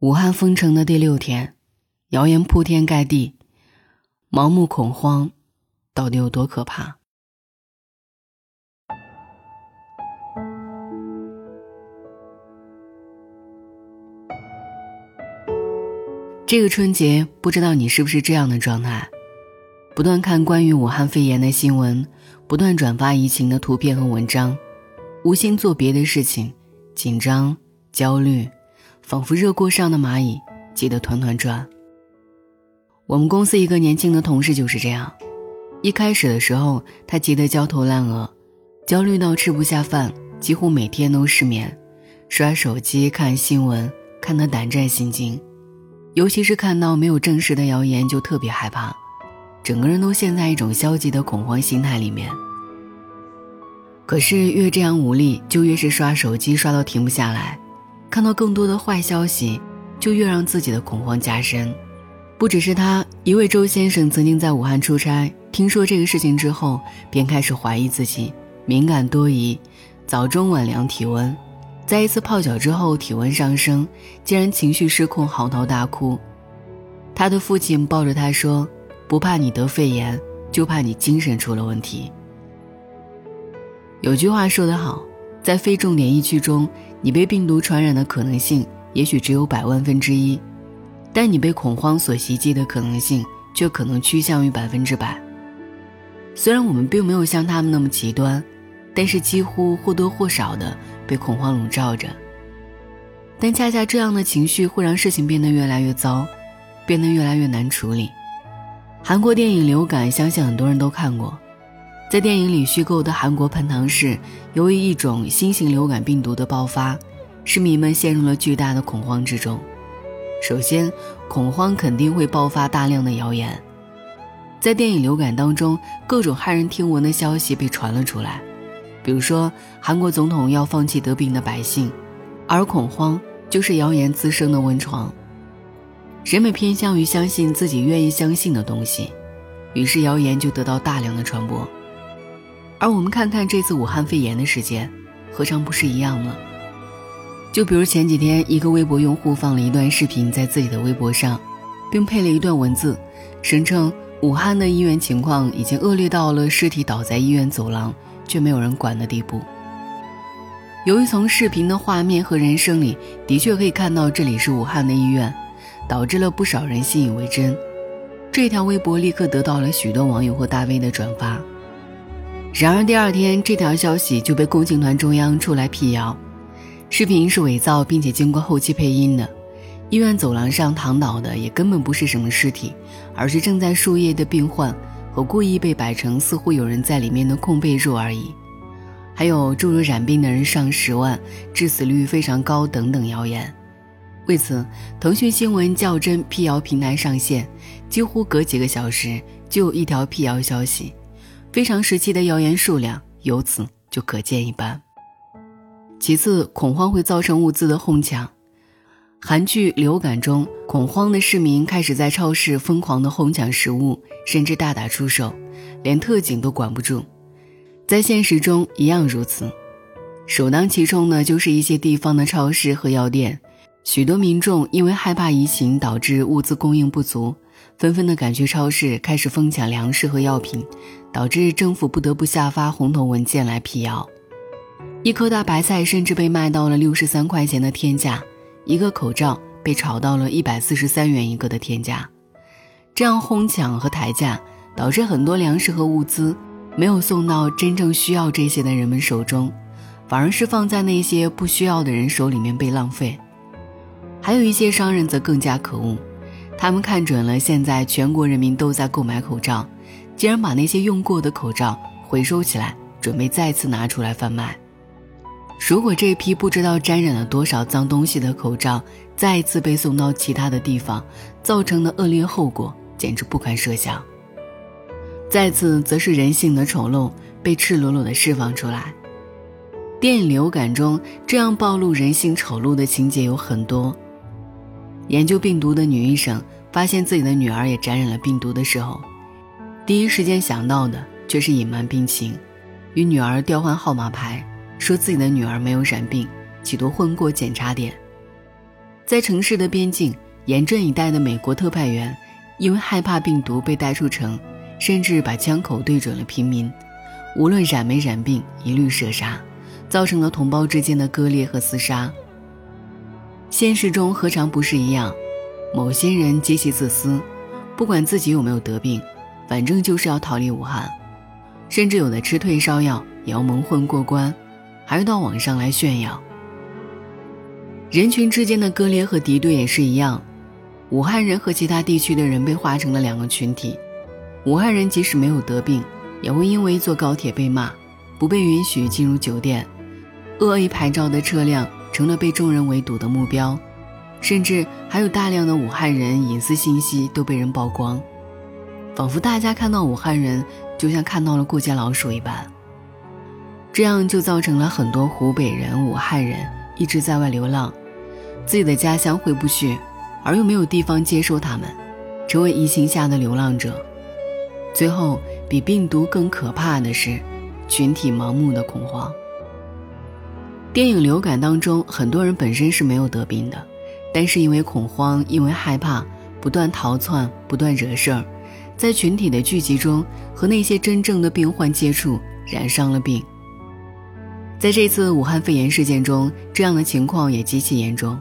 武汉封城的第六天，谣言铺天盖地，盲目恐慌到底有多可怕？这个春节，不知道你是不是这样的状态？不断看关于武汉肺炎的新闻，不断转发疫情的图片和文章，无心做别的事情，紧张、焦虑。仿佛热锅上的蚂蚁，急得团团转。我们公司一个年轻的同事就是这样，一开始的时候，他急得焦头烂额，焦虑到吃不下饭，几乎每天都失眠，刷手机看新闻，看得胆战心惊，尤其是看到没有证实的谣言，就特别害怕，整个人都陷在一种消极的恐慌心态里面。可是越这样无力，就越是刷手机，刷到停不下来。看到更多的坏消息，就越让自己的恐慌加深。不只是他，一位周先生曾经在武汉出差，听说这个事情之后，便开始怀疑自己敏感多疑，早中晚量体温，在一次泡脚之后体温上升，竟然情绪失控，嚎啕大哭。他的父亲抱着他说：“不怕你得肺炎，就怕你精神出了问题。”有句话说得好。在非重点疫区中，你被病毒传染的可能性也许只有百万分之一，但你被恐慌所袭击的可能性却可能趋向于百分之百。虽然我们并没有像他们那么极端，但是几乎或多或少的被恐慌笼罩着。但恰恰这样的情绪会让事情变得越来越糟，变得越来越难处理。韩国电影《流感》，相信很多人都看过。在电影里虚构的韩国盆塘市，由于一种新型流感病毒的爆发，市民们陷入了巨大的恐慌之中。首先，恐慌肯定会爆发大量的谣言。在电影《流感》当中，各种骇人听闻的消息被传了出来，比如说韩国总统要放弃得病的百姓，而恐慌就是谣言滋生的温床。人们偏向于相信自己愿意相信的东西，于是谣言就得到大量的传播。而我们看看这次武汉肺炎的事件，何尝不是一样呢？就比如前几天，一个微博用户放了一段视频在自己的微博上，并配了一段文字，声称武汉的医院情况已经恶劣到了尸体倒在医院走廊却没有人管的地步。由于从视频的画面和人声里的确可以看到这里是武汉的医院，导致了不少人信以为真。这条微博立刻得到了许多网友和大 V 的转发。然而第二天，这条消息就被共青团中央出来辟谣，视频是伪造并且经过后期配音的。医院走廊上躺倒的也根本不是什么尸体，而是正在输液的病患和故意被摆成似乎有人在里面的空被褥而已。还有诸如染病的人上十万、致死率非常高等等谣言。为此，腾讯新闻较真辟谣平台上线，几乎隔几个小时就有一条辟谣消息。非常时期的谣言数量由此就可见一斑。其次，恐慌会造成物资的哄抢。韩剧《流感》中，恐慌的市民开始在超市疯狂的哄抢食物，甚至大打出手，连特警都管不住。在现实中一样如此，首当其冲的就是一些地方的超市和药店。许多民众因为害怕疫情导致物资供应不足。纷纷的赶去超市，开始疯抢粮食和药品，导致政府不得不下发红头文件来辟谣。一颗大白菜甚至被卖到了六十三块钱的天价，一个口罩被炒到了一百四十三元一个的天价。这样哄抢和抬价，导致很多粮食和物资没有送到真正需要这些的人们手中，反而是放在那些不需要的人手里面被浪费。还有一些商人则更加可恶。他们看准了现在全国人民都在购买口罩，竟然把那些用过的口罩回收起来，准备再次拿出来贩卖。如果这批不知道沾染了多少脏东西的口罩再次被送到其他的地方，造成的恶劣后果简直不堪设想。再次，则是人性的丑陋被赤裸裸地释放出来。电影《流感》中这样暴露人性丑陋的情节有很多。研究病毒的女医生发现自己的女儿也感染了病毒的时候，第一时间想到的却是隐瞒病情，与女儿调换号码牌，说自己的女儿没有染病，企图混过检查点。在城市的边境，严阵以待的美国特派员，因为害怕病毒被带出城，甚至把枪口对准了平民，无论染没染病，一律射杀，造成了同胞之间的割裂和厮杀。现实中何尝不是一样？某些人极其自私，不管自己有没有得病，反正就是要逃离武汉，甚至有的吃退烧药也要蒙混过关，还要到网上来炫耀。人群之间的割裂和敌对也是一样，武汉人和其他地区的人被划成了两个群体。武汉人即使没有得病，也会因为坐高铁被骂，不被允许进入酒店，恶意牌照的车辆成了被众人围堵的目标，甚至还有大量的武汉人隐私信息都被人曝光，仿佛大家看到武汉人就像看到了过街老鼠一般。这样就造成了很多湖北人、武汉人一直在外流浪。自己的家乡回不去，而又没有地方接收他们，成为疫情下的流浪者。最后，比病毒更可怕的是，群体盲目的恐慌。电影《流感》当中，很多人本身是没有得病的，但是因为恐慌，因为害怕，不断逃窜，不断惹事儿，在群体的聚集中和那些真正的病患接触，染上了病。在这次武汉肺炎事件中，这样的情况也极其严重。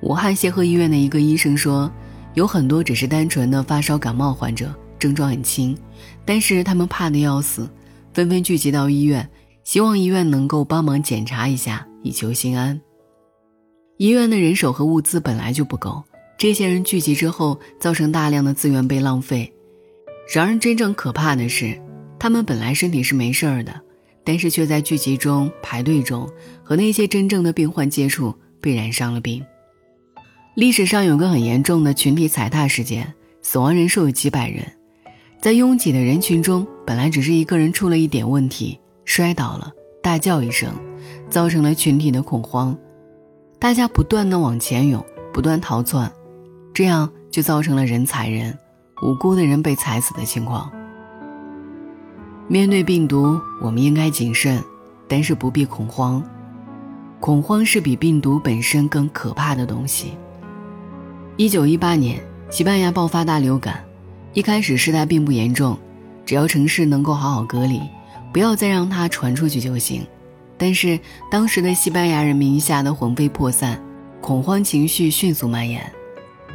武汉协和医院的一个医生说，有很多只是单纯的发烧感冒患者，症状很轻，但是他们怕得要死，纷纷聚集到医院，希望医院能够帮忙检查一下，以求心安。医院的人手和物资本来就不够，这些人聚集之后，造成大量的资源被浪费。然而，真正可怕的是，他们本来身体是没事儿的，但是却在聚集中、排队中和那些真正的病患接触，被染上了病。历史上有个很严重的群体踩踏事件，死亡人数有几百人，在拥挤的人群中，本来只是一个人出了一点问题，摔倒了，大叫一声，造成了群体的恐慌，大家不断的往前涌，不断逃窜，这样就造成了人踩人，无辜的人被踩死的情况。面对病毒，我们应该谨慎，但是不必恐慌，恐慌是比病毒本身更可怕的东西。一九一八年，西班牙爆发大流感，一开始事态并不严重，只要城市能够好好隔离，不要再让它传出去就行。但是当时的西班牙人民吓得魂飞魄散，恐慌情绪迅速蔓延，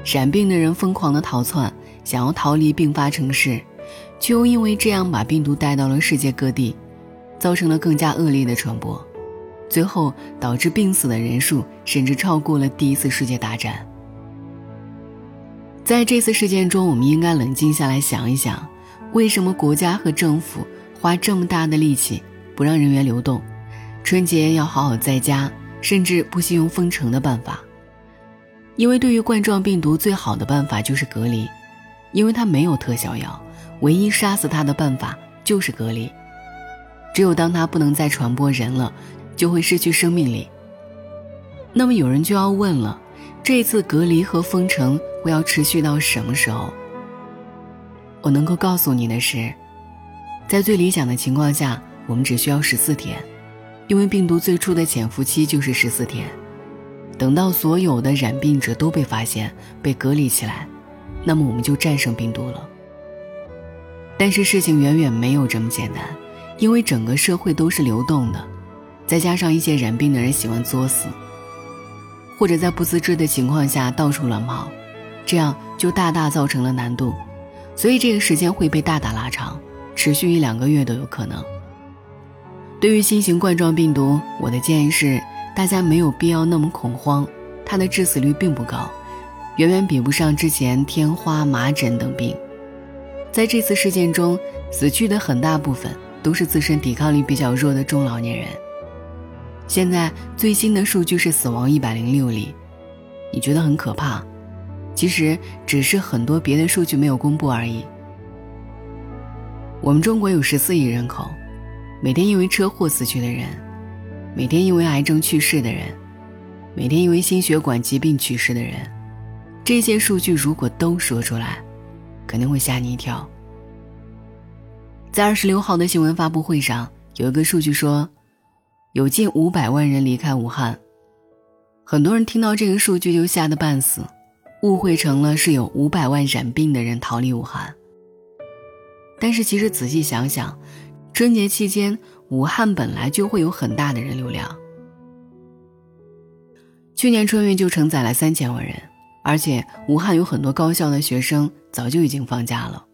染病的人疯狂的逃窜，想要逃离病发城市，却又因为这样把病毒带到了世界各地，造成了更加恶劣的传播，最后导致病死的人数甚至超过了第一次世界大战。在这次事件中，我们应该冷静下来想一想，为什么国家和政府花这么大的力气不让人员流动，春节要好好在家，甚至不惜用封城的办法？因为对于冠状病毒最好的办法就是隔离，因为它没有特效药，唯一杀死它的办法就是隔离。只有当它不能再传播人了，就会失去生命力。那么有人就要问了。这次隔离和封城会要持续到什么时候？我能够告诉你的是，在最理想的情况下，我们只需要十四天，因为病毒最初的潜伏期就是十四天。等到所有的染病者都被发现、被隔离起来，那么我们就战胜病毒了。但是事情远远没有这么简单，因为整个社会都是流动的，再加上一些染病的人喜欢作死。或者在不自知的情况下到处乱跑，这样就大大造成了难度，所以这个时间会被大大拉长，持续一两个月都有可能。对于新型冠状病毒，我的建议是，大家没有必要那么恐慌，它的致死率并不高，远远比不上之前天花、麻疹等病。在这次事件中，死去的很大部分都是自身抵抗力比较弱的中老年人。现在最新的数据是死亡一百零六例，你觉得很可怕？其实只是很多别的数据没有公布而已。我们中国有十四亿人口，每天因为车祸死去的人，每天因为癌症去世的人，每天因为心血管疾病去世的人，这些数据如果都说出来，肯定会吓你一跳。在二十六号的新闻发布会上，有一个数据说。有近五百万人离开武汉，很多人听到这个数据就吓得半死，误会成了是有五百万染病的人逃离武汉。但是其实仔细想想，春节期间武汉本来就会有很大的人流量。去年春运就承载了三千万人，而且武汉有很多高校的学生早就已经放假了。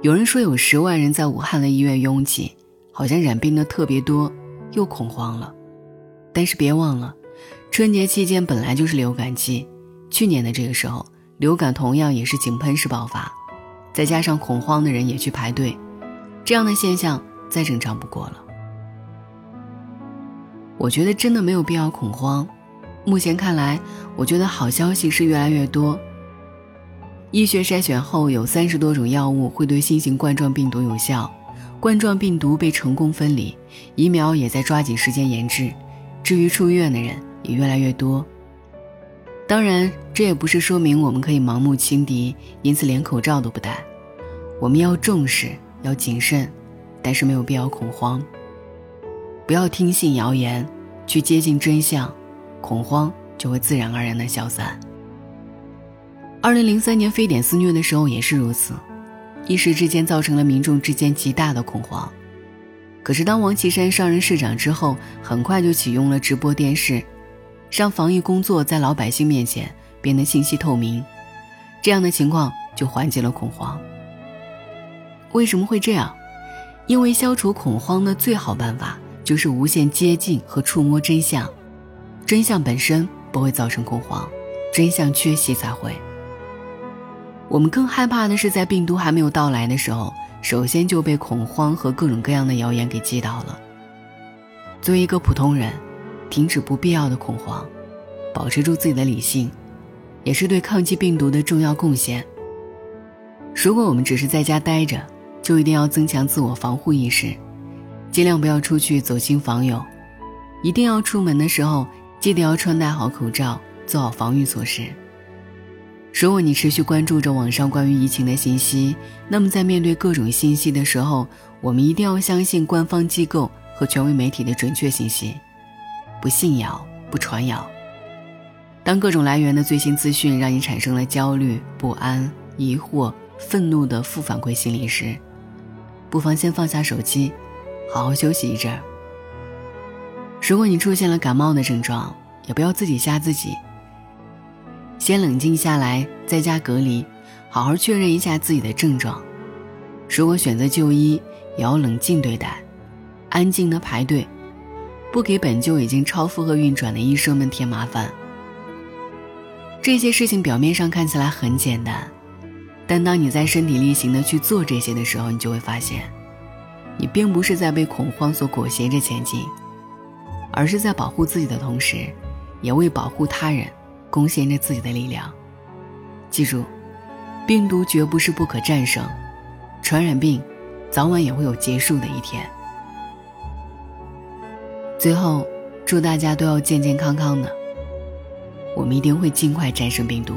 有人说有十万人在武汉的医院拥挤，好像染病的特别多，又恐慌了。但是别忘了，春节期间本来就是流感季，去年的这个时候流感同样也是井喷式爆发，再加上恐慌的人也去排队，这样的现象再正常不过了。我觉得真的没有必要恐慌。目前看来，我觉得好消息是越来越多。医学筛选后，有三十多种药物会对新型冠状病毒有效，冠状病毒被成功分离，疫苗也在抓紧时间研制。至于出院的人也越来越多。当然，这也不是说明我们可以盲目轻敌，因此连口罩都不戴。我们要重视，要谨慎，但是没有必要恐慌。不要听信谣言，去接近真相，恐慌就会自然而然的消散。二零零三年非典肆虐的时候也是如此，一时之间造成了民众之间极大的恐慌。可是当王岐山上任市长之后，很快就启用了直播电视，让防疫工作在老百姓面前变得信息透明，这样的情况就缓解了恐慌。为什么会这样？因为消除恐慌的最好办法。就是无限接近和触摸真相，真相本身不会造成恐慌，真相缺席才会。我们更害怕的是在病毒还没有到来的时候，首先就被恐慌和各种各样的谣言给击倒了。作为一个普通人，停止不必要的恐慌，保持住自己的理性，也是对抗击病毒的重要贡献。如果我们只是在家待着，就一定要增强自我防护意识。尽量不要出去走亲访友，一定要出门的时候记得要穿戴好口罩，做好防御措施。如果你持续关注着网上关于疫情的信息，那么在面对各种信息的时候，我们一定要相信官方机构和权威媒体的准确信息，不信谣，不传谣。当各种来源的最新资讯让你产生了焦虑、不安、疑惑、愤怒的负反馈心理时，不妨先放下手机。好好休息一阵儿。如果你出现了感冒的症状，也不要自己吓自己。先冷静下来，在家隔离，好好确认一下自己的症状。如果选择就医，也要冷静对待，安静的排队，不给本就已经超负荷运转的医生们添麻烦。这些事情表面上看起来很简单，但当你在身体力行的去做这些的时候，你就会发现。你并不是在被恐慌所裹挟着前进，而是在保护自己的同时，也为保护他人贡献着自己的力量。记住，病毒绝不是不可战胜，传染病早晚也会有结束的一天。最后，祝大家都要健健康康的，我们一定会尽快战胜病毒。